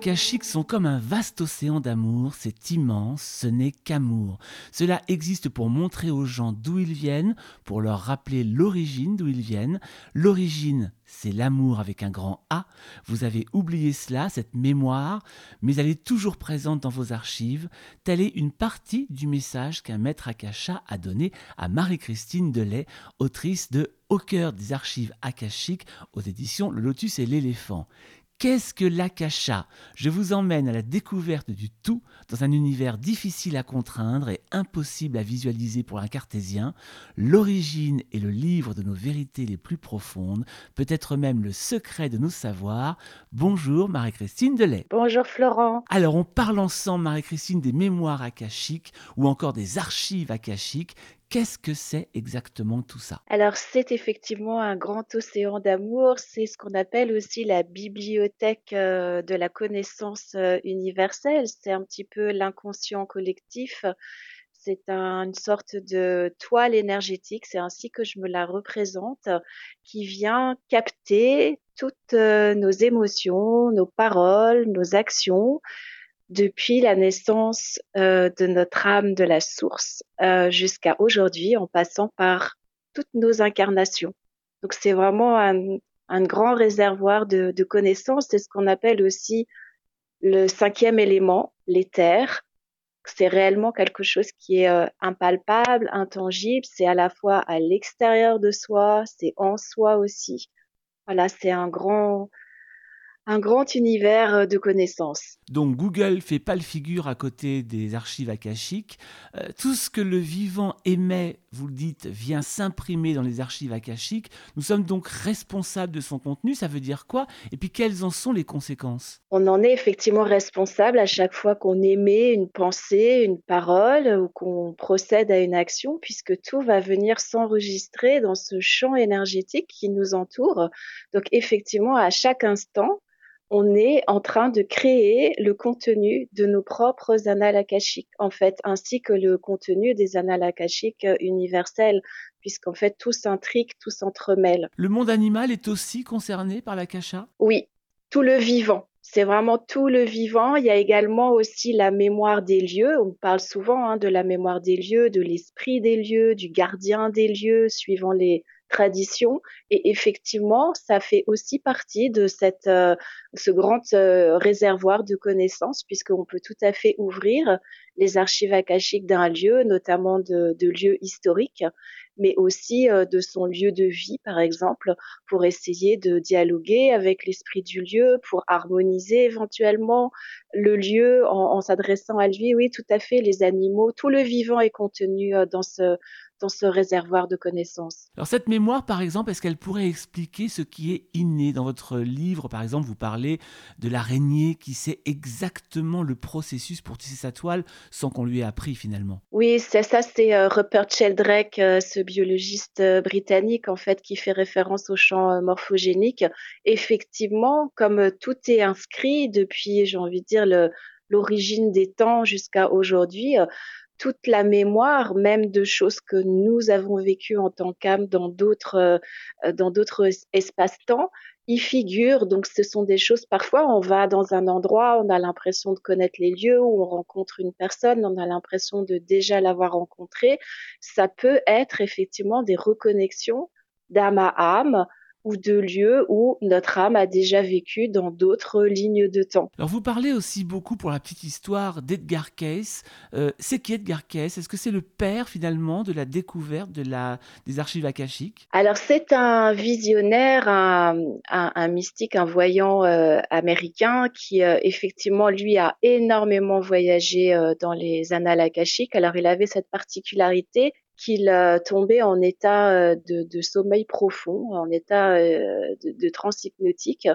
akashiques sont comme un vaste océan d'amour, c'est immense, ce n'est qu'amour. Cela existe pour montrer aux gens d'où ils viennent, pour leur rappeler l'origine d'où ils viennent. L'origine, c'est l'amour avec un grand A. Vous avez oublié cela, cette mémoire, mais elle est toujours présente dans vos archives. Telle est une partie du message qu'un maître akasha a donné à Marie-Christine Delay, autrice de Au cœur des archives akashiques aux éditions Le Lotus et l'éléphant. Qu'est-ce que l'akasha? Je vous emmène à la découverte du tout dans un univers difficile à contraindre et impossible à visualiser pour un cartésien. L'origine est le livre de nos vérités les plus profondes, peut-être même le secret de nos savoirs. Bonjour Marie-Christine Delay. Bonjour Florent. Alors on parle ensemble Marie-Christine des mémoires akashiques ou encore des archives akashiques. Qu'est-ce que c'est exactement tout ça? Alors c'est effectivement un grand océan d'amour, c'est ce qu'on appelle aussi la bibliothèque euh, de la connaissance euh, universelle, c'est un petit peu l'inconscient collectif, c'est une sorte de toile énergétique, c'est ainsi que je me la représente, qui vient capter toutes euh, nos émotions, nos paroles, nos actions, depuis la naissance euh, de notre âme de la source euh, jusqu'à aujourd'hui, en passant par toutes nos incarnations. Donc c'est vraiment un, un, grand réservoir de, de connaissances. C'est ce qu'on appelle aussi le cinquième élément, l'éther. C'est réellement quelque chose qui est euh, impalpable, intangible. C'est à la fois à l'extérieur de soi, c'est en soi aussi. Voilà, c'est un grand, un grand univers euh, de connaissances. Donc Google fait pas le figure à côté des archives akashiques. Euh, tout ce que le vivant émet, vous le dites, vient s'imprimer dans les archives akashiques. Nous sommes donc responsables de son contenu. Ça veut dire quoi? Et puis quelles en sont les conséquences? On en est effectivement responsable à chaque fois qu'on émet une pensée, une parole ou qu'on procède à une action, puisque tout va venir s'enregistrer dans ce champ énergétique qui nous entoure. Donc effectivement, à chaque instant, on est en train de créer le contenu de nos propres annales akashiques, en fait, ainsi que le contenu des annales akashiques universelles, puisqu'en fait, tout s'intrigue, tout s'entremêle. Le monde animal est aussi concerné par l'akasha Oui, tout le vivant. C'est vraiment tout le vivant. Il y a également aussi la mémoire des lieux. On parle souvent hein, de la mémoire des lieux, de l'esprit des lieux, du gardien des lieux, suivant les, tradition. Et effectivement, ça fait aussi partie de cette, euh, ce grand euh, réservoir de connaissances, puisqu'on peut tout à fait ouvrir les archives akashiques d'un lieu, notamment de, de, lieux historiques, mais aussi euh, de son lieu de vie, par exemple, pour essayer de dialoguer avec l'esprit du lieu, pour harmoniser éventuellement le lieu en, en s'adressant à lui. Oui, tout à fait, les animaux, tout le vivant est contenu dans ce dans ce réservoir de connaissances. Alors cette mémoire, par exemple, est-ce qu'elle pourrait expliquer ce qui est inné Dans votre livre, par exemple, vous parlez de l'araignée qui sait exactement le processus pour tisser sa toile sans qu'on lui ait appris finalement. Oui, c'est ça, c'est euh, Rupert Sheldrake, euh, ce biologiste euh, britannique, en fait, qui fait référence au champ morphogénique. Effectivement, comme tout est inscrit depuis, j'ai envie de dire, l'origine des temps jusqu'à aujourd'hui, toute la mémoire, même de choses que nous avons vécues en tant qu'âme dans d'autres euh, dans d'autres espaces-temps, y figure. Donc, ce sont des choses. Parfois, on va dans un endroit, on a l'impression de connaître les lieux, où on rencontre une personne, on a l'impression de déjà l'avoir rencontrée. Ça peut être effectivement des reconnexions d'âme à âme ou de lieux où notre âme a déjà vécu dans d'autres lignes de temps. Alors vous parlez aussi beaucoup pour la petite histoire d'Edgar Cayce. Euh, c'est qui Edgar Cayce? Est-ce que c'est le père finalement de la découverte de la, des archives akashiques? Alors c'est un visionnaire, un, un, mystique, un voyant euh, américain qui euh, effectivement lui a énormément voyagé dans les annales akashiques. Alors il avait cette particularité qu'il tombait en état euh, de, sommeil profond, en état euh, de, de transhypnotique.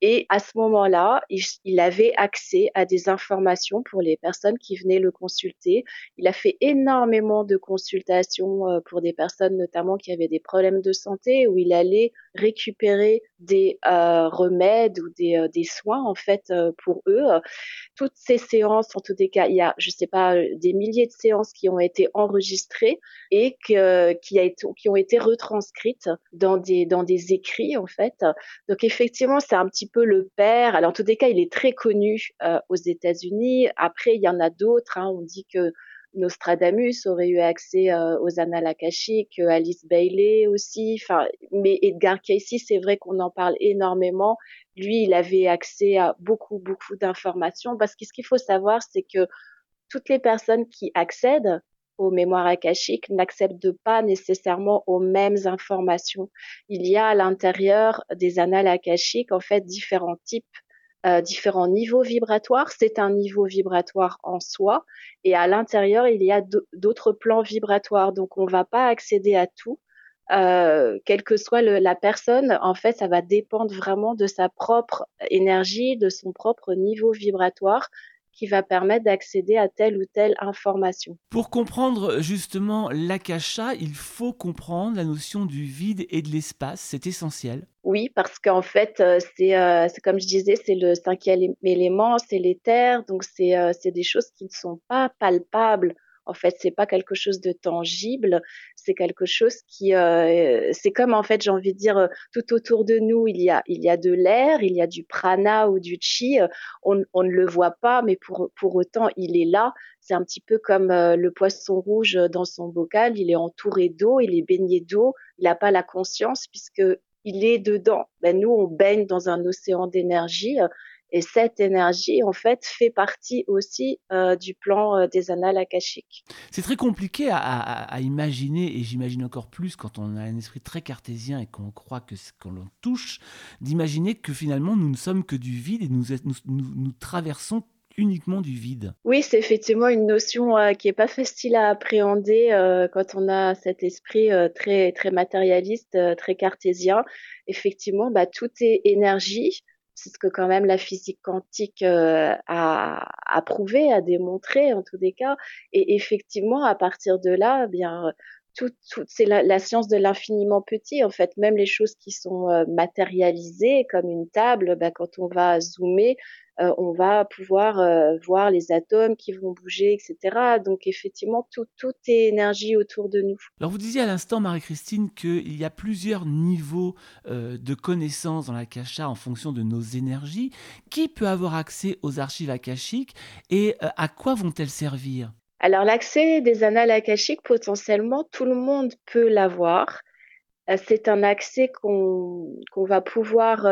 Et à ce moment-là, il, avait accès à des informations pour les personnes qui venaient le consulter. Il a fait énormément de consultations euh, pour des personnes notamment qui avaient des problèmes de santé, où il allait récupérer des euh, remèdes ou des, soins en fait pour eux. Toutes ces séances, en tous les cas, il y a, je sais pas, des milliers de séances qui ont été enregistrées et que, qui, a été, qui ont été retranscrites dans des, dans des écrits en fait. Donc effectivement, c'est un petit peu le père. Alors en tous les cas, il est très connu euh, aux États-Unis. Après, il y en a d'autres. Hein. On dit que Nostradamus aurait eu accès euh, aux annales akashiques, Alice Bailey aussi. Enfin, mais Edgar Cayce, c'est vrai qu'on en parle énormément. Lui, il avait accès à beaucoup, beaucoup d'informations parce que ce qu'il faut savoir, c'est que toutes les personnes qui accèdent aux mémoires akashiques n'acceptent pas nécessairement aux mêmes informations. Il y a à l'intérieur des annales akashiques, en fait, différents types euh, différents niveaux vibratoires. C'est un niveau vibratoire en soi et à l'intérieur, il y a d'autres plans vibratoires. Donc, on ne va pas accéder à tout. Euh, quelle que soit le, la personne, en fait, ça va dépendre vraiment de sa propre énergie, de son propre niveau vibratoire qui va permettre d'accéder à telle ou telle information. Pour comprendre justement l'akasha, il faut comprendre la notion du vide et de l'espace, c'est essentiel. Oui, parce qu'en fait, euh, euh, c'est comme je disais, c'est le cinquième élément, c'est l'éther, donc euh, c'est des choses qui ne sont pas palpables en fait, c'est pas quelque chose de tangible, c'est quelque chose qui, euh, c'est comme en fait, j'ai envie de dire, euh, tout autour de nous, il y a, il y a de l'air, il y a du prana ou du chi. Euh, on, ne le voit pas, mais pour, pour autant, il est là. C'est un petit peu comme le poisson rouge dans son bocal. Il est entouré d'eau, il est baigné d'eau. Il n'a pas la conscience puisque il est dedans. Ben, nous, on baigne dans un océan d'énergie et cette énergie, en fait, fait partie aussi euh, du plan euh, des annales akashiques. C'est très compliqué à, imaginer, et j'imagine encore plus quand on a un esprit très cartésien et qu'on croit que qu'on l'on touche, d'imaginer que finalement nous ne sommes que du vide et nous, nous, traversons uniquement du vide. Oui, c'est effectivement une notion euh, qui est pas facile à appréhender quand on a cet esprit très très matérialiste, très cartésien. Effectivement, bah, tout est énergie c'est ce que quand même la physique quantique euh, a, a, prouvé, a démontré en tous les cas. Et effectivement, à partir de là, eh bien tout, c'est la, science de l'infiniment petit. En fait, même les choses qui sont euh, matérialisées, comme une table, bah, quand on va zoomer, euh, on va pouvoir euh, voir les atomes qui vont bouger, etc. Donc effectivement, tout, est énergie autour de nous. Alors vous disiez à l'instant, Marie-Christine, qu'il y a plusieurs niveaux de connaissances dans l'akasha en fonction de nos énergies. Qui peut avoir accès aux archives akashiques et à quoi vont-elles servir? Alors l'accès des annales akashiques, potentiellement, tout le monde peut l'avoir. C'est un accès qu'on va pouvoir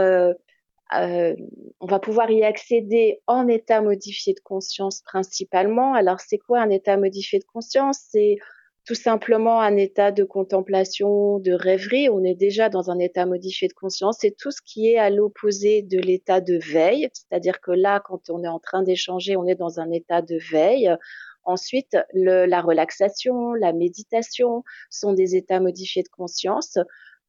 euh, on va pouvoir y accéder en état modifié de conscience principalement. Alors c'est quoi un état modifié de conscience? C'est tout simplement un état de contemplation, de rêverie. On est déjà dans un état modifié de conscience. C'est tout ce qui est à l'opposé de l'état de veille. C'est-à-dire que là, quand on est en train d'échanger, on est dans un état de veille. Ensuite, le, la relaxation, la méditation sont des états modifiés de conscience.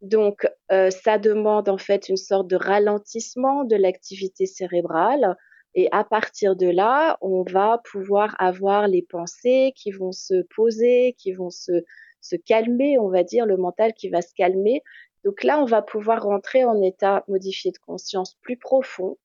Donc, euh, ça demande en fait une sorte de ralentissement de l'activité cérébrale. Et à partir de là, on va pouvoir avoir les pensées qui vont se poser, qui vont se, se calmer, on va dire, le mental qui va se calmer. Donc là, on va pouvoir rentrer en état modifié de conscience plus profond.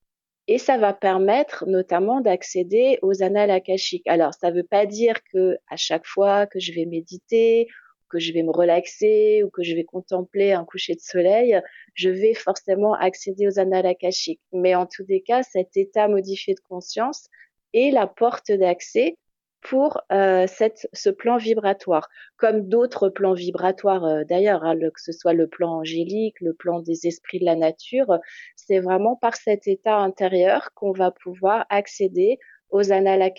Et ça va permettre notamment d'accéder aux annales akashiques. Alors, ça ne veut pas dire que à chaque fois que je vais méditer que je vais me relaxer ou que je vais contempler un coucher de soleil, je vais forcément accéder aux annales akashiques. Mais en tous les cas, cet état modifié de conscience est la porte d'accès pour euh, cette, ce plan vibratoire, comme d'autres plans vibratoires euh, d'ailleurs, hein, que ce soit le plan angélique, le plan des esprits de la nature, c'est vraiment par cet état intérieur qu'on va pouvoir accéder aux annales.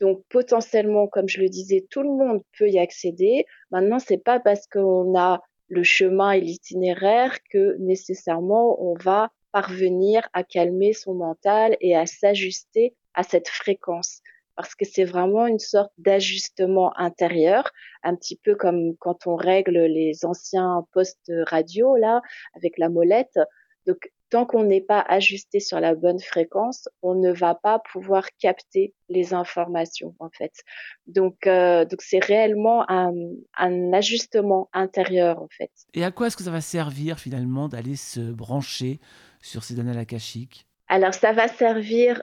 Donc potentiellement, comme je le disais, tout le monde peut y accéder. Maintenant, c'est pas parce qu'on a le chemin et l'itinéraire que nécessairement on va parvenir à calmer son mental et à s'ajuster à cette fréquence. Parce que c'est vraiment une sorte d'ajustement intérieur, un petit peu comme quand on règle les anciens postes radio, là, avec la molette. Donc, tant qu'on n'est pas ajusté sur la bonne fréquence, on ne va pas pouvoir capter les informations en fait. Donc euh, donc c'est réellement un, un, ajustement intérieur en fait. Et à quoi est-ce que ça va servir finalement d'aller se brancher sur ces données akashiques? Alors ça va servir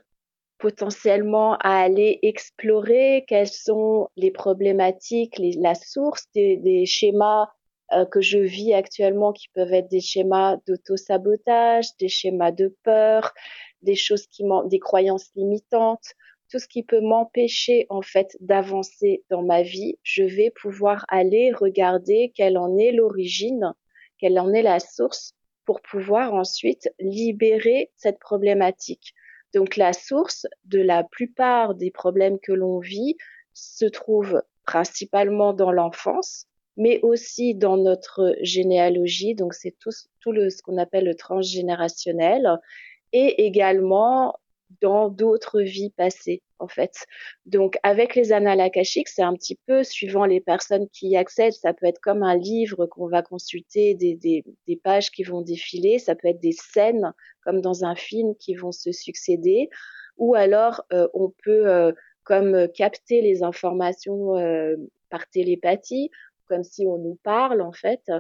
potentiellement à aller explorer quelles sont les problématiques, la source des, schémas euh, que je vis actuellement qui peuvent être des schémas d'auto-sabotage, des schémas de peur, des choses qui des croyances limitantes, tout ce qui peut m'empêcher en fait d'avancer dans ma vie, je vais pouvoir aller regarder quelle en est l'origine, quelle en est la source pour pouvoir ensuite libérer cette problématique. Donc la source de la plupart des problèmes que l'on vit se trouve principalement dans l'enfance, mais aussi dans notre généalogie. Donc c'est tout, ce qu'on appelle le transgénérationnel et également dans d'autres vies passées en fait. Donc avec les annales akashiques, c'est un petit peu suivant les personnes qui y accèdent, ça peut être comme un livre qu'on va consulter, des, des, pages qui vont défiler, ça peut être des scènes comme dans un film qui vont se succéder, ou alors euh, on peut euh, comme capter les informations euh, par télépathie comme si on nous parle en fait.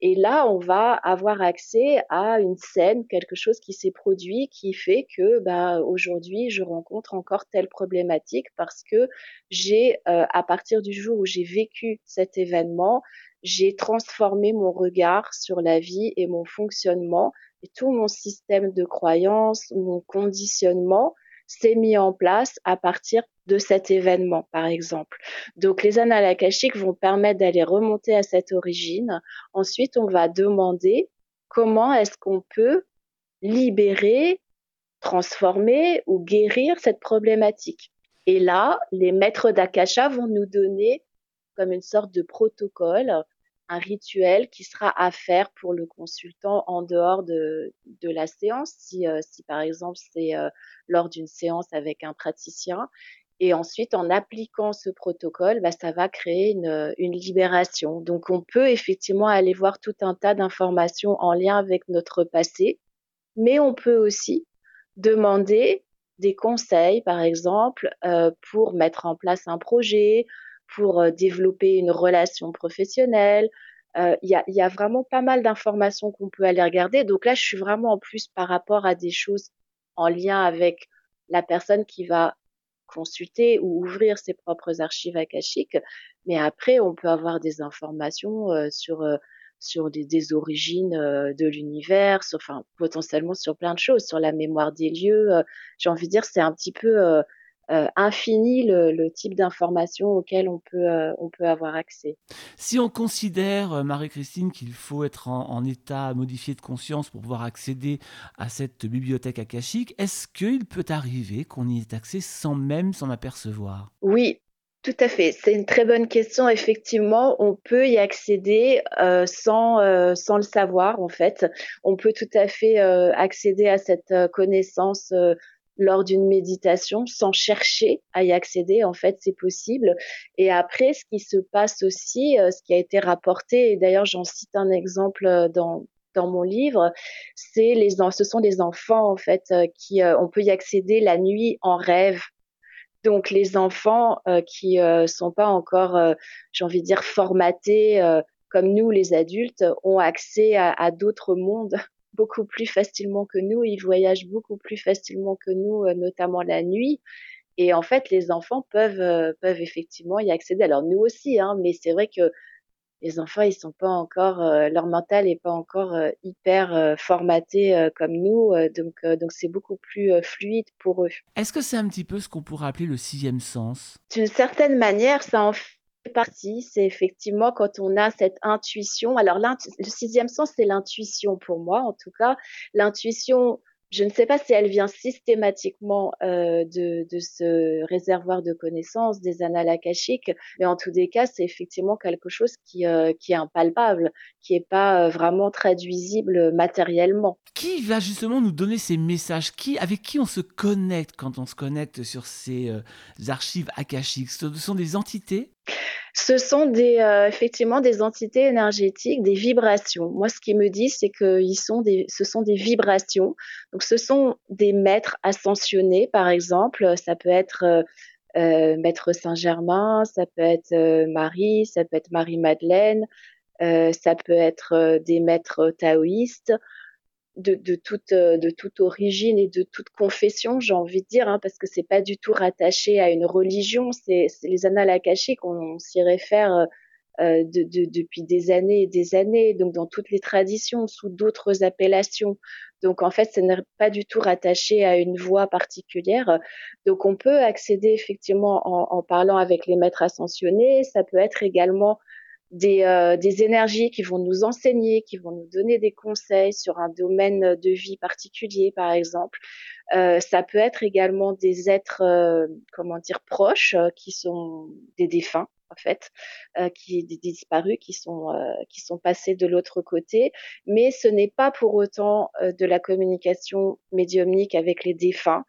Et là, on va avoir accès à une scène, quelque chose qui s'est produit, qui fait que bah, aujourd'hui, je rencontre encore telle problématique parce que j'ai, euh, à partir du jour où j'ai vécu cet événement, j'ai transformé mon regard sur la vie et mon fonctionnement et tout mon système de croyances, mon conditionnement s'est mis en place à partir de cet événement, par exemple. Donc, les annales akashiques vont permettre d'aller remonter à cette origine. Ensuite, on va demander comment est-ce qu'on peut libérer, transformer ou guérir cette problématique. Et là, les maîtres d'Akasha vont nous donner comme une sorte de protocole, un rituel qui sera à faire pour le consultant en dehors de, la séance, si, euh, si par exemple c'est euh, lors d'une séance avec un praticien. Et ensuite, en appliquant ce protocole, bah, ça va créer une, une, libération. Donc, on peut effectivement aller voir tout un tas d'informations en lien avec notre passé, mais on peut aussi demander des conseils, par exemple, euh, pour mettre en place un projet, pour euh, développer une relation professionnelle. Euh, il y, a, y, a, vraiment pas mal d'informations qu'on peut aller regarder. Donc là, je suis vraiment en plus par rapport à des choses en lien avec la personne qui va consulter ou ouvrir ses propres archives akashiques. Mais après, on peut avoir des informations euh, sur euh, sur des, des origines euh, de l'univers, enfin potentiellement sur plein de choses, sur la mémoire des lieux. J'ai envie de dire, c'est un petit peu euh, infini le, le type d'informations auxquelles on peut, euh, on peut avoir accès. Si on considère, euh, Marie-Christine, qu'il faut être en, en, état modifié de conscience pour pouvoir accéder à cette bibliothèque akashique, est-ce qu'il peut arriver qu'on y ait accès sans même s'en apercevoir? Oui, tout à fait. C'est une très bonne question. Effectivement, on peut y accéder euh, sans, sans le savoir, en fait. On peut tout à fait accéder à cette connaissance lors d'une méditation sans chercher à y accéder. En fait, c'est possible. Et après, ce qui se passe aussi, euh, ce qui a été rapporté, et d'ailleurs j'en cite un exemple euh, dans dans mon livre, c'est les ce sont les enfants en fait euh, qui on peut y accéder la nuit en rêve. Donc les enfants qui sont pas encore, j'ai envie de dire formatés comme nous les adultes, ont accès à, à d'autres mondes beaucoup plus facilement que nous, ils voyagent beaucoup plus facilement que nous, euh, notamment la nuit. Et en fait, les enfants peuvent euh, peuvent effectivement y accéder. Alors nous aussi, hein, mais c'est vrai que les enfants, ils sont pas encore, euh, leur mental est pas encore hyper formaté comme nous, donc donc c'est beaucoup plus fluide pour eux. Est-ce que c'est un petit peu ce qu'on pourrait appeler le sixième sens? D'une certaine manière, ça en fait partie, c'est effectivement quand on a cette intuition. Alors, le sixième sens, c'est l'intuition pour moi, en tout cas. L'intuition, je ne sais pas si elle vient systématiquement euh, de, de, ce réservoir de connaissances, des annales akashiques, mais en tous les cas, c'est effectivement quelque chose qui, euh, qui est impalpable, qui n'est pas euh, vraiment traduisible matériellement. Qui va justement nous donner ces messages? Qui, Avec qui on se connecte quand on se connecte sur ces archives akashiques? Ce sont des entités? Ce sont euh, effectivement des entités énergétiques, des vibrations. Moi, ce qui me dit, c'est que ils sont des, ce sont des vibrations. Donc, ce sont des maîtres ascensionnés, par exemple. Ça peut être euh, euh Maître Saint-Germain, ça peut être Marie, ça peut être Marie-Madeleine, ça peut être des maîtres taoïstes. De, toute, de toute origine et de toute confession, j'ai envie de dire, hein, parce que c'est pas du tout rattaché à une religion. C'est les annales akashiques, on, s'y réfère euh, de, depuis des années et des années, donc dans toutes les traditions, sous d'autres appellations. Donc en fait, ce n'est pas du tout rattaché à une voie particulière. Donc on peut accéder effectivement en, parlant avec les maîtres ascensionnés. Ça peut être également des, euh, des, énergies qui vont nous enseigner, qui vont nous donner des conseils sur un domaine de vie particulier, par exemple. Euh, ça peut être également des êtres, euh, comment dire, proches, qui sont des défunts, en fait, euh, qui des disparus, qui sont euh, qui sont passés de l'autre côté. Mais ce n'est pas pour autant euh, de la communication médiumnique avec les défunts.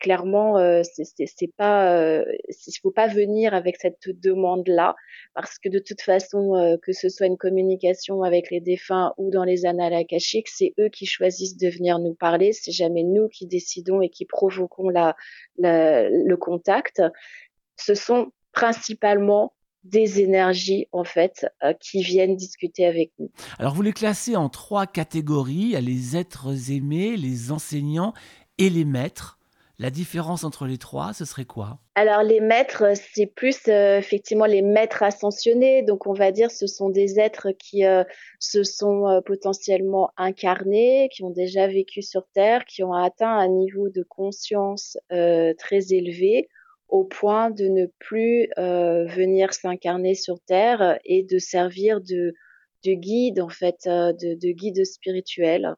Clairement, euh, c'est pas, il faut pas venir avec cette demande-là, parce que de toute façon, que ce soit une communication avec les défunts ou dans les annales akashiques, c'est eux qui choisissent de venir nous parler. C'est jamais nous qui décidons et qui provoquons la, le contact. Ce sont principalement des énergies en fait euh, qui viennent discuter avec nous. Alors vous les classez en trois catégories, les êtres aimés, les enseignants et les maîtres. La différence entre les trois, ce serait quoi? Alors les maîtres, c'est plus euh, effectivement les maîtres ascensionnés. Donc on va dire ce sont des êtres qui euh, se sont potentiellement incarnés, qui ont déjà vécu sur Terre, qui ont atteint un niveau de conscience très élevé au point de ne plus euh, venir s'incarner sur Terre et de servir de, de guide, en fait, euh, de, guide spirituel.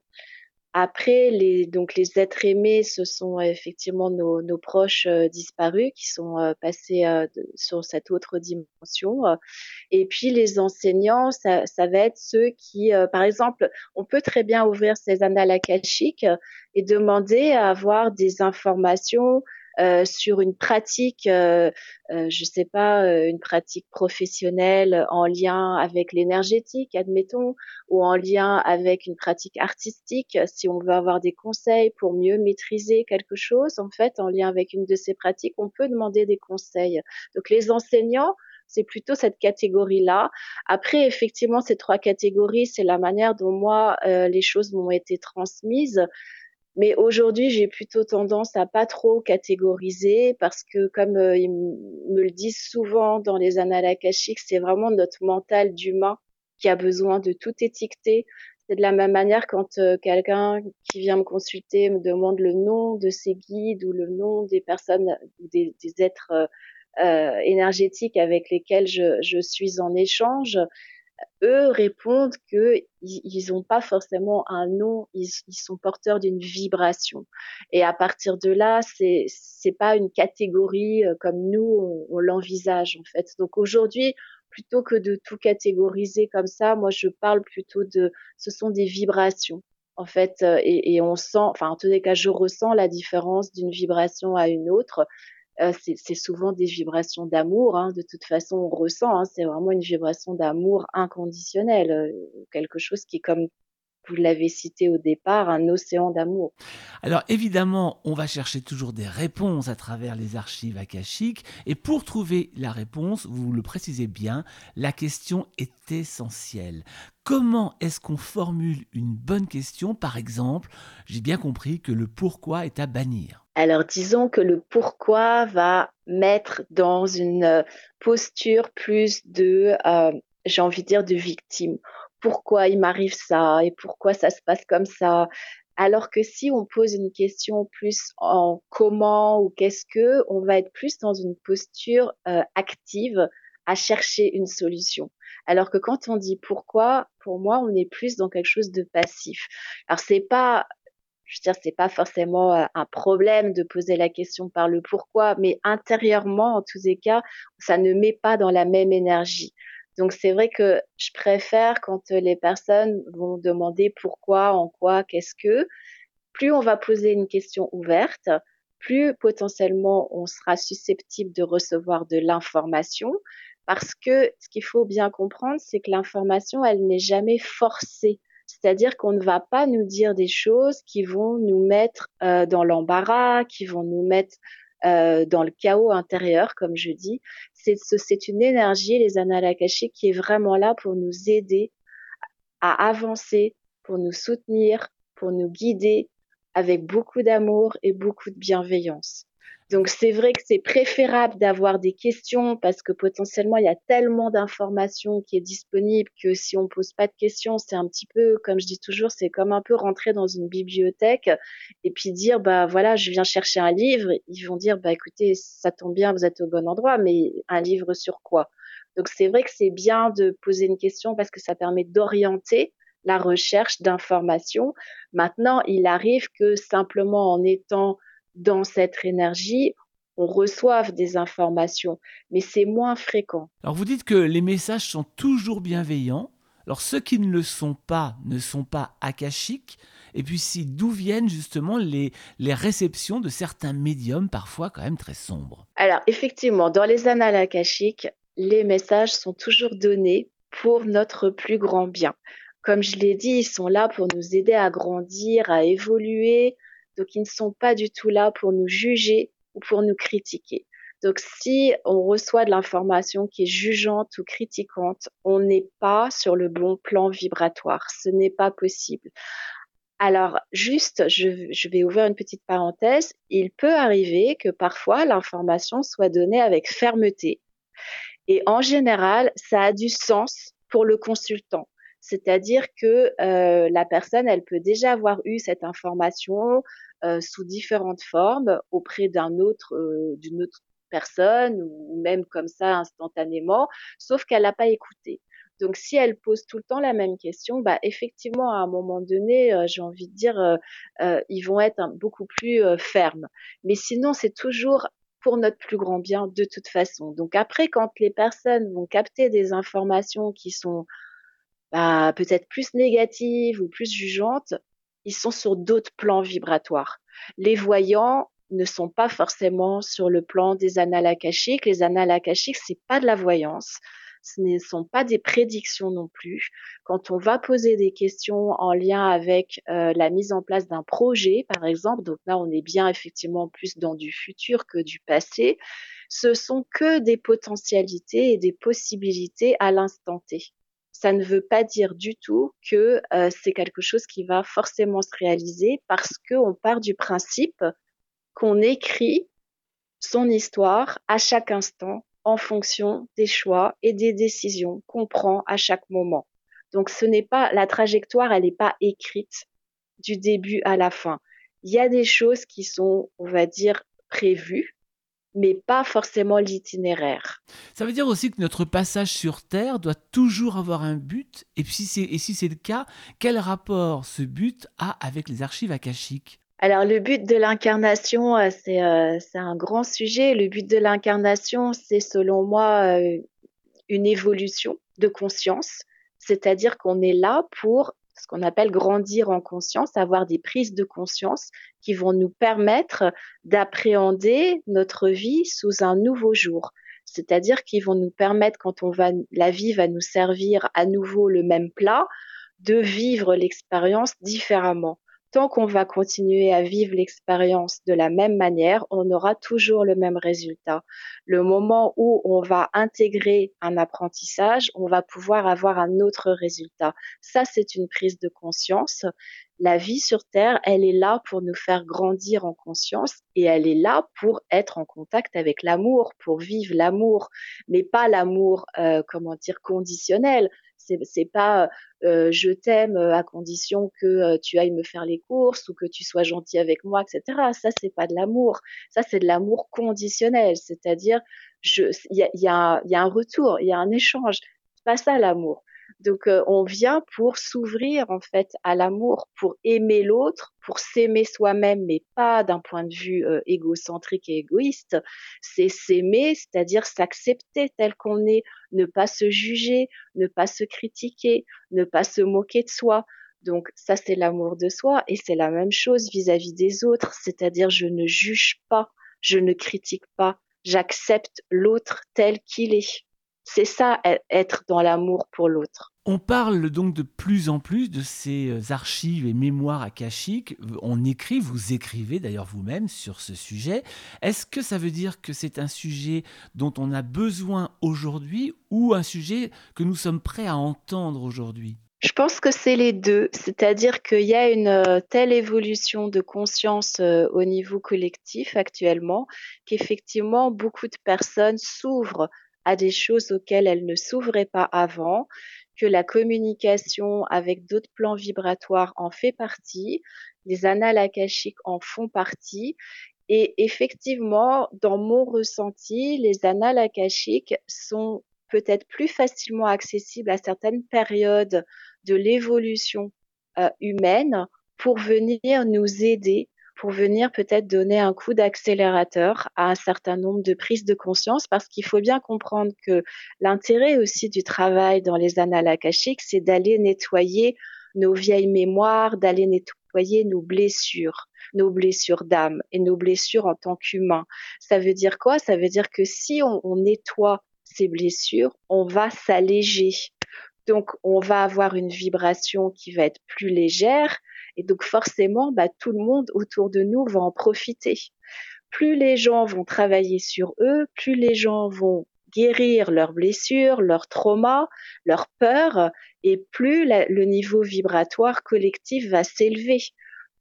Après, les, donc les êtres aimés, ce sont effectivement nos, proches euh, disparus qui sont euh, passés euh, sur cette autre dimension. Et puis les enseignants, ça, ça va être ceux qui, par exemple, on peut très bien ouvrir ces annales akashiques et demander à avoir des informations euh, sur une pratique, euh, euh, je sais pas, une pratique professionnelle en lien avec l'énergétique, admettons, ou en lien avec une pratique artistique, si on veut avoir des conseils pour mieux maîtriser quelque chose, en fait, en lien avec une de ces pratiques, on peut demander des conseils. Donc les enseignants, c'est plutôt cette catégorie-là. Après, effectivement, ces trois catégories, c'est la manière dont moi, les choses m'ont été transmises. Mais aujourd'hui, j'ai plutôt tendance à pas trop catégoriser parce que, comme euh, ils me le disent souvent dans les annales akashiques, c'est vraiment notre mental d'humain qui a besoin de tout étiqueter. C'est de la même manière quand euh, quelqu'un qui vient me consulter me demande le nom de ses guides ou le nom des personnes, des, des êtres euh, énergétiques avec lesquels je, je suis en échange eux répondent que ils n'ont pas forcément un nom, ils, sont porteurs d'une vibration. Et à partir de là, c'est c'est pas une catégorie euh, comme nous on, l'envisage en fait. Donc aujourd'hui, plutôt que de tout catégoriser comme ça, moi je parle plutôt de, ce sont des vibrations en fait, euh, et, et on sent, enfin en tous les cas, je ressens la différence d'une vibration à une autre. Euh, c'est souvent des vibrations d'amour. Hein. De toute façon, on ressent, hein, c'est vraiment une vibration d'amour inconditionnel, euh, quelque chose qui est comme vous l'avez cité au départ, un océan d'amour. Alors évidemment, on va chercher toujours des réponses à travers les archives akashiques, et pour trouver la réponse, vous le précisez bien, la question est essentielle. Comment est-ce qu'on formule une bonne question? Par exemple, j'ai bien compris que le pourquoi est à bannir. Alors disons que le pourquoi va mettre dans une euh, posture plus de, euh, j'ai envie de dire, de victime. Pourquoi il m'arrive ça et pourquoi ça se passe comme ça alors que si on pose une question plus en comment ou qu'est-ce que, on va être plus dans une posture euh, active à chercher une solution. Alors que quand on dit pourquoi, pour moi, on est plus dans quelque chose de passif. Alors c'est pas je veux dire, c'est pas forcément euh, un problème de poser la question par le pourquoi, mais intérieurement, en tous les cas, ça ne met pas dans la même énergie. Donc c'est vrai que je préfère quand euh, les personnes vont demander pourquoi, en quoi, qu'est-ce que, plus on va poser une question ouverte, plus potentiellement on sera susceptible de recevoir de l'information, parce que ce qu'il faut bien comprendre, c'est que l'information, elle n'est jamais forcée. C'est-à-dire qu'on ne va pas nous dire des choses qui vont nous mettre euh, dans l'embarras, qui vont nous mettre euh, dans le chaos intérieur, comme je dis. C'est une énergie, les annales akashiques, qui est vraiment là pour nous aider à avancer, pour nous soutenir, pour nous guider avec beaucoup d'amour et beaucoup de bienveillance. Donc c'est vrai que c'est préférable d'avoir des questions parce que potentiellement il y a tellement d'informations qui est disponible que si on pose pas de questions, c'est un petit peu comme je dis toujours, c'est comme un peu rentrer dans une bibliothèque et puis dire bah voilà, je viens chercher un livre, ils vont dire bah écoutez, ça tombe bien, vous êtes au bon endroit, mais un livre sur quoi? Donc c'est vrai que c'est bien de poser une question parce que ça permet d'orienter la recherche d'informations. Maintenant, il arrive que simplement en étant dans cette énergie, on reçoive des informations, mais c'est moins fréquent. Alors vous dites que les messages sont toujours bienveillants. Alors ceux qui ne le sont pas ne sont pas akashiques. Et puis si d'où viennent justement les, les réceptions de certains médiums, parfois quand même très sombres? Alors effectivement, dans les annales akashiques, les messages sont toujours donnés pour notre plus grand bien. Comme je l'ai dit, ils sont là pour nous aider à grandir, à évoluer, donc, ils ne sont pas du tout là pour nous juger ou pour nous critiquer. Donc, si on reçoit de l'information qui est jugeante ou critiquante, on n'est pas sur le bon plan vibratoire. Ce n'est pas possible. Alors, juste, je, vais ouvrir une petite parenthèse. Il peut arriver que parfois l'information soit donnée avec fermeté. Et en général, ça a du sens pour le consultant. C'est-à-dire que euh, la personne, elle peut déjà avoir eu cette information sous différentes formes auprès d'un autre, euh, d'une autre personne ou même comme ça instantanément, sauf qu'elle n'a pas écouté. Donc, si elle pose tout le temps la même question, bah, effectivement, à un moment donné, j'ai envie de dire, ils vont être beaucoup plus fermes. Mais sinon, c'est toujours pour notre plus grand bien de toute façon. Donc après, quand les personnes vont capter des informations qui sont bah, peut-être plus négatives ou plus jugeantes, ils sont sur d'autres plans vibratoires. Les voyants ne sont pas forcément sur le plan des annales akashiques. Les annales akashiques, c'est pas de la voyance. Ce ne sont pas des prédictions non plus. Quand on va poser des questions en lien avec euh, la mise en place d'un projet, par exemple, donc là on est bien effectivement plus dans du futur que du passé, ce sont que des potentialités et des possibilités à l'instant T ça ne veut pas dire du tout que euh, c'est quelque chose qui va forcément se réaliser parce qu'on part du principe qu'on écrit son histoire à chaque instant en fonction des choix et des décisions qu'on prend à chaque moment. Donc ce n'est pas la trajectoire, elle n'est pas écrite du début à la fin. Il y a des choses qui sont, on va dire, prévues, mais pas forcément l'itinéraire. Ça veut dire aussi que notre passage sur Terre doit toujours avoir un but, et, si c'est, et si c'est le cas, quel rapport ce but a avec les archives akashiques? Alors le but de l'incarnation, euh, c'est, euh, c'est un grand sujet. Le but de l'incarnation, c'est selon moi euh, une évolution de conscience, c'est-à-dire qu'on est là pour ce qu'on appelle grandir en conscience, avoir des prises de conscience qui vont nous permettre d'appréhender notre vie sous un nouveau jour. C'est-à-dire qu'ils vont nous permettre, quand on va, la vie va nous servir à nouveau le même plat, de vivre l'expérience différemment tant qu'on va continuer à vivre l'expérience de la même manière, on aura toujours le même résultat. Le moment où on va intégrer un apprentissage, on va pouvoir avoir un autre résultat. Ça, c'est une prise de conscience. La vie sur Terre, elle est là pour nous faire grandir en conscience et elle est là pour être en contact avec l'amour, pour vivre l'amour, mais pas l'amour, euh, comment dire, conditionnel. C'est, pas euh, je t'aime à condition que euh, tu ailles me faire les courses ou que tu sois gentil avec moi, etc. Ça, c'est pas de l'amour. Ça, c'est de l'amour conditionnel. C'est-à-dire, il y a, y, a, y a un retour, il y a un échange. C'est pas ça l'amour. Donc euh, on vient pour s'ouvrir en fait à l'amour, pour aimer l'autre, pour s'aimer soi-même, mais pas d'un point de vue euh, égocentrique et égoïste. C'est s'aimer, c'est-à-dire s'accepter tel qu'on est, ne pas se juger, ne pas se critiquer, ne pas se moquer de soi. Donc ça c'est l'amour de soi et c'est la même chose vis-à-vis -vis des autres, c'est-à-dire je ne juge pas, je ne critique pas, j'accepte l'autre tel qu'il est. C'est ça, e-, être dans l'amour pour l'autre. On parle donc de plus en plus de ces euh, archives et mémoires akashiques. On écrit, vous écrivez d'ailleurs vous-même sur ce sujet. Est-ce que ça veut dire que c'est un sujet dont on a besoin aujourd'hui ou un sujet que nous sommes prêts à entendre aujourd'hui? Je pense que c'est les deux, c'est-à-dire qu'il y a une euh, telle évolution de conscience euh, au niveau collectif actuellement qu'effectivement beaucoup de personnes s'ouvrent à des choses auxquelles elles ne s'ouvraient pas avant, que la communication avec d'autres plans vibratoires en fait partie, les annales akashiques en font partie. Et effectivement, dans mon ressenti, les annales akashiques sont peut-être plus facilement accessibles à certaines périodes de l'évolution euh, humaine pour venir nous aider, pour venir peut-être donner un coup d'accélérateur à un certain nombre de prises de conscience, parce qu'il faut bien comprendre que l'intérêt aussi du travail dans les annales akashiques, c'est d'aller nettoyer nos vieilles mémoires, d'aller nettoyer nos blessures nos blessures d'âme et nos blessures en tant qu'humains. Ça veut dire quoi? Ça veut dire que si on, on nettoie ces blessures, on va s'alléger. Donc, on va avoir une vibration qui va être plus légère. Et donc, forcément, bah, tout le monde autour de nous va en profiter. Plus les gens vont travailler sur eux, plus les gens vont guérir leurs blessures, leurs traumas, leurs peurs, et plus le niveau vibratoire collectif va s'élever.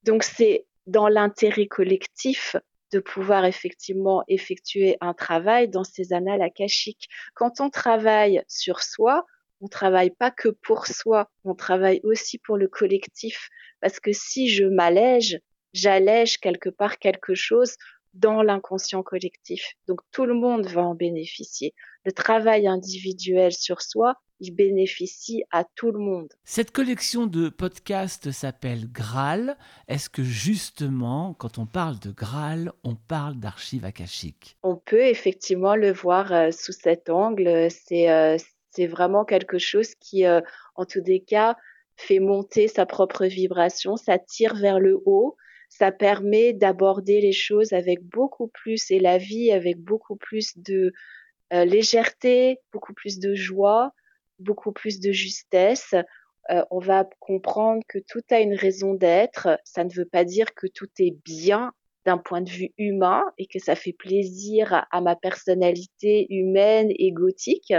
Donc, c'est dans l'intérêt collectif de pouvoir effectivement effectuer un travail dans ces annales akashiques. Quand on travaille sur soi, on travaille pas que pour soi, on travaille aussi pour le collectif. Parce que si je m'allège, j'allège quelque part quelque chose dans l'inconscient collectif. Donc tout le monde va en bénéficier. Le travail individuel sur soi, il bénéficie à tout le monde. Cette collection de podcasts s'appelle Graal. Est-ce que justement, quand on parle de Graal, on parle d'archives akashiques? On peut effectivement le voir euh, sous cet angle. C'est euh, c'est vraiment quelque chose qui, euh, en tous les cas, fait monter sa propre vibration, ça tire vers le haut, ça permet d'aborder les choses avec beaucoup plus et la vie avec beaucoup plus de légèreté, beaucoup plus de joie, beaucoup plus de justesse. Euh, on va comprendre que tout a une raison d'être. Ça ne veut pas dire que tout est bien d'un point de vue humain et que ça fait plaisir à, ma personnalité humaine et gothique,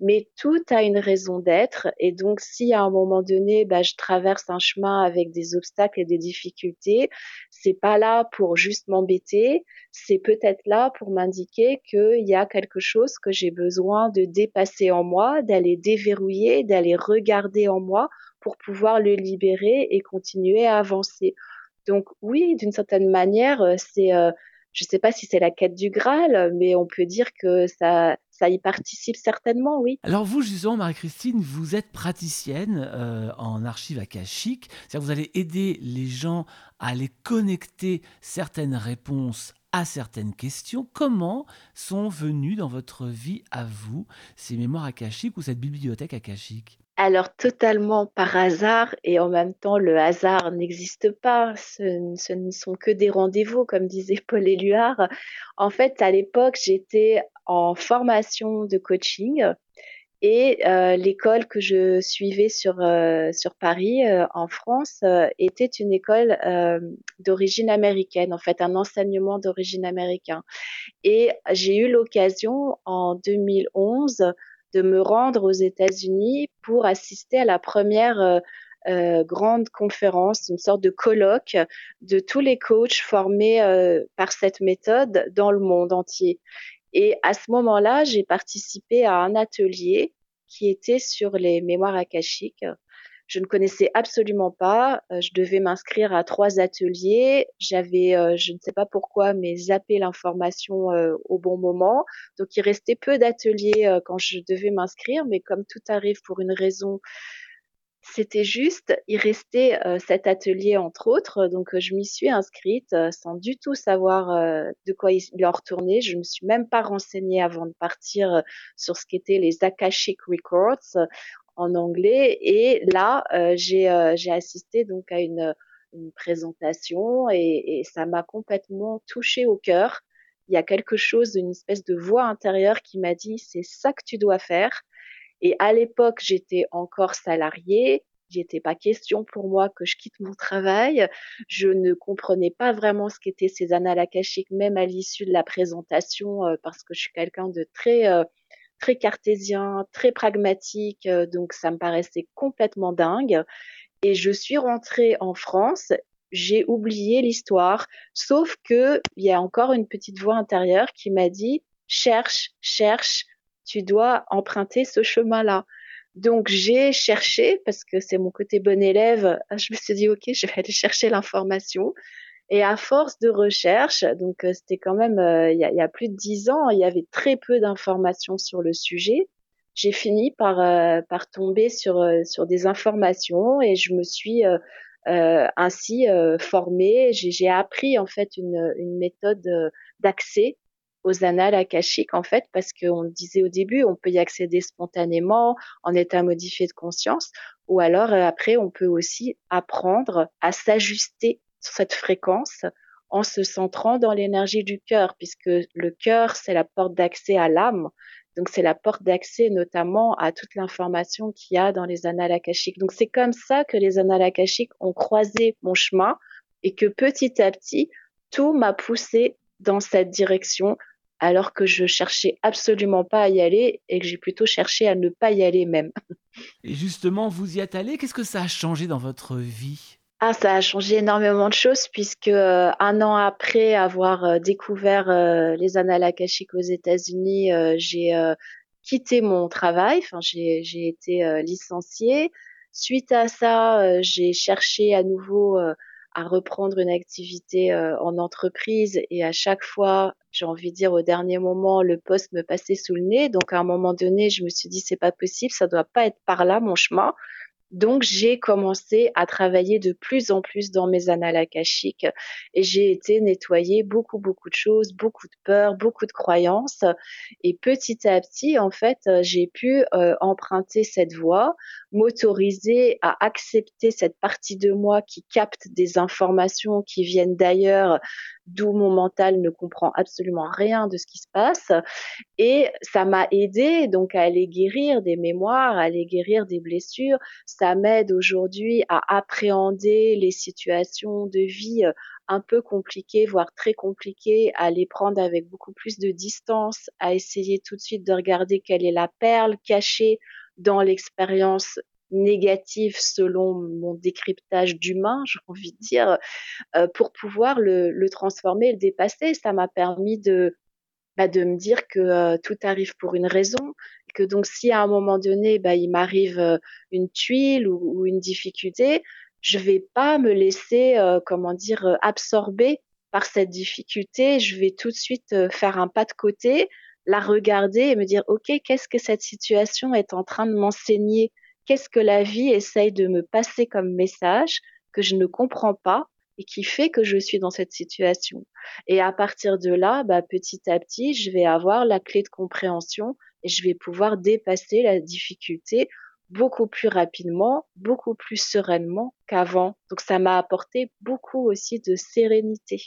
mais tout a une raison d'être. Et donc, si à un moment donné, bah, je traverse un chemin avec des obstacles et des difficultés, c'est pas là pour juste m'embêter, c'est peut-être là pour m'indiquer qu'il y a quelque chose que j'ai besoin de dépasser en moi, d'aller déverrouiller, d'aller regarder en moi pour pouvoir le libérer et continuer à avancer. Donc oui, d'une certaine manière, euh, c'est, euh, je ne sais pas si c'est la quête du Graal, mais on peut dire que ça, ça y participe certainement, oui. Alors vous, justement, Marie-Christine, vous êtes praticienne euh, en archives akashiques, c'est-à-dire que vous allez aider les gens à aller connecter certaines réponses à certaines questions. Comment sont venues dans votre vie à vous ces mémoires akashiques ou cette bibliothèque akashique? Alors totalement par hasard et en même temps le hasard n'existe pas, ce, ne sont que des rendez-vous comme disait Paul Éluard. En fait à l'époque j'étais en formation de coaching et euh, l'école que je suivais sur, euh, sur Paris euh, en France était une école d'origine américaine, en fait un enseignement d'origine américaine. Et j'ai eu l'occasion en 2011 de me rendre aux États-Unis pour assister à la première euh, euh, grande conférence, une sorte de colloque de tous les coachs formés euh, par cette méthode dans le monde entier. Et à ce moment-là, j'ai participé à un atelier qui était sur les mémoires akashiques je ne connaissais absolument pas. Euh, je devais m'inscrire à trois ateliers. J'avais, euh, je ne sais pas pourquoi, mais zappé l'information euh, au bon moment. Donc il restait peu d'ateliers quand je devais m'inscrire, mais comme tout arrive pour une raison, c'était juste, il restait cet atelier entre autres, donc je m'y suis inscrite sans du tout savoir de quoi il en retournait. Je me suis même pas renseignée avant de partir sur ce qu'étaient les Akashic Records en anglais. Et là, euh, j'ai euh, j'ai assisté donc à une, une présentation et, et ça m'a complètement touché au cœur. Il y a quelque chose, une espèce de voix intérieure qui m'a dit c'est ça que tu dois faire. Et à l'époque, j'étais encore salariée. Il n'était pas question pour moi que je quitte mon travail. Je ne comprenais pas vraiment ce qu'étaient ces annales akashiques, même à l'issue de la présentation, euh, parce que je suis quelqu'un de très très cartésien, très pragmatique, euh, donc ça me paraissait complètement dingue. Et je suis rentrée en France, j'ai oublié l'histoire, sauf que il y a encore une petite voix intérieure qui m'a dit cherche, cherche, tu dois emprunter ce chemin-là. Donc j'ai cherché parce que c'est mon côté bon élève. Je me suis dit ok, je vais aller chercher l'information. Et à force de recherche, donc euh, c'était quand même euh, il y, a, y, a, plus de dix ans, il y avait très peu d'informations sur le sujet. J'ai fini par euh, par tomber sur sur des informations et je me suis ainsi formée. J'ai appris en fait une, une méthode d'accès aux annales akashiques en fait parce qu'on disait au début on peut y accéder spontanément en état modifié de conscience ou alors après on peut aussi apprendre à s'ajuster cette fréquence en se centrant dans l'énergie du cœur, puisque le cœur, c'est la porte d'accès à l'âme. Donc, c'est la porte d'accès notamment à toute l'information qu'il y a dans les annales akashiques. Donc, c'est comme ça que les annales akashiques ont croisé mon chemin et que petit à petit, tout m'a poussé dans cette direction alors que je cherchais absolument pas à y aller et que j'ai plutôt cherché à ne pas y aller même. Et justement, vous y êtes allé, qu'est-ce que ça a changé dans votre vie? Ah, ça a changé énormément de choses puisque euh, un an après avoir euh, découvert euh, les annales aux États-Unis, j'ai quitté mon travail. Enfin, j'ai été licenciée. Suite à ça, j'ai cherché à nouveau à reprendre une activité en entreprise et à chaque fois, j'ai envie de dire au dernier moment, le poste me passait sous le nez. Donc à un moment donné, je me suis dit c'est pas possible, ça doit pas être par là mon chemin. Donc, j'ai commencé à travailler de plus en plus dans mes annales akashiques et j'ai été nettoyer beaucoup, beaucoup de choses, beaucoup de peurs, beaucoup de croyances. Et petit à petit, en fait, j'ai pu euh, emprunter cette voie, m'autoriser à accepter cette partie de moi qui capte des informations qui viennent d'ailleurs, d'où mon mental ne comprend absolument rien de ce qui se passe. Et ça m'a aidé donc à aller guérir des mémoires, à aller guérir des blessures. Ça m'aide aujourd'hui à appréhender les situations de vie euh, un peu compliquées, voire très compliquées, à les prendre avec beaucoup plus de distance, à essayer tout de suite de regarder quelle est la perle cachée dans l'expérience négative selon mon décryptage d'humain, j'ai envie de dire, euh, pour pouvoir le, le, transformer, le dépasser. Ça m'a permis de, bah, de me dire que euh, tout arrive pour une raison, que donc si à un moment donné, bah, il m'arrive euh, une tuile ou, ou, une difficulté, je vais pas me laisser, comment dire, absorber par cette difficulté. Je vais tout de suite faire un pas de côté, la regarder et me dire, OK, qu'est-ce que cette situation est en train de m'enseigner? Qu'est-ce que la vie essaye de me passer comme message que je ne comprends pas et qui fait que je suis dans cette situation? Et à partir de là, bah, petit à petit, je vais avoir la clé de compréhension et je vais pouvoir dépasser la difficulté beaucoup plus rapidement, beaucoup plus sereinement qu'avant. Donc ça m'a apporté beaucoup aussi de sérénité.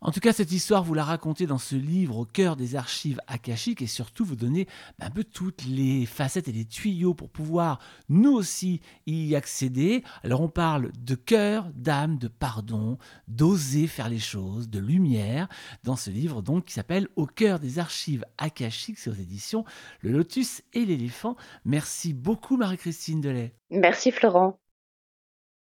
En tout cas, cette histoire, vous la racontez dans ce livre au cœur des archives akashiques et surtout vous donnez bah, un peu toutes les facettes et les tuyaux pour pouvoir nous aussi y accéder. Alors on parle de cœur, d'âme, de pardon, d'oser faire les choses, de lumière dans ce livre donc qui s'appelle Au cœur des archives akashiques, c'est aux éditions Le Lotus et l'éléphant. Merci beaucoup Marie-Christine Delay. Merci Florent.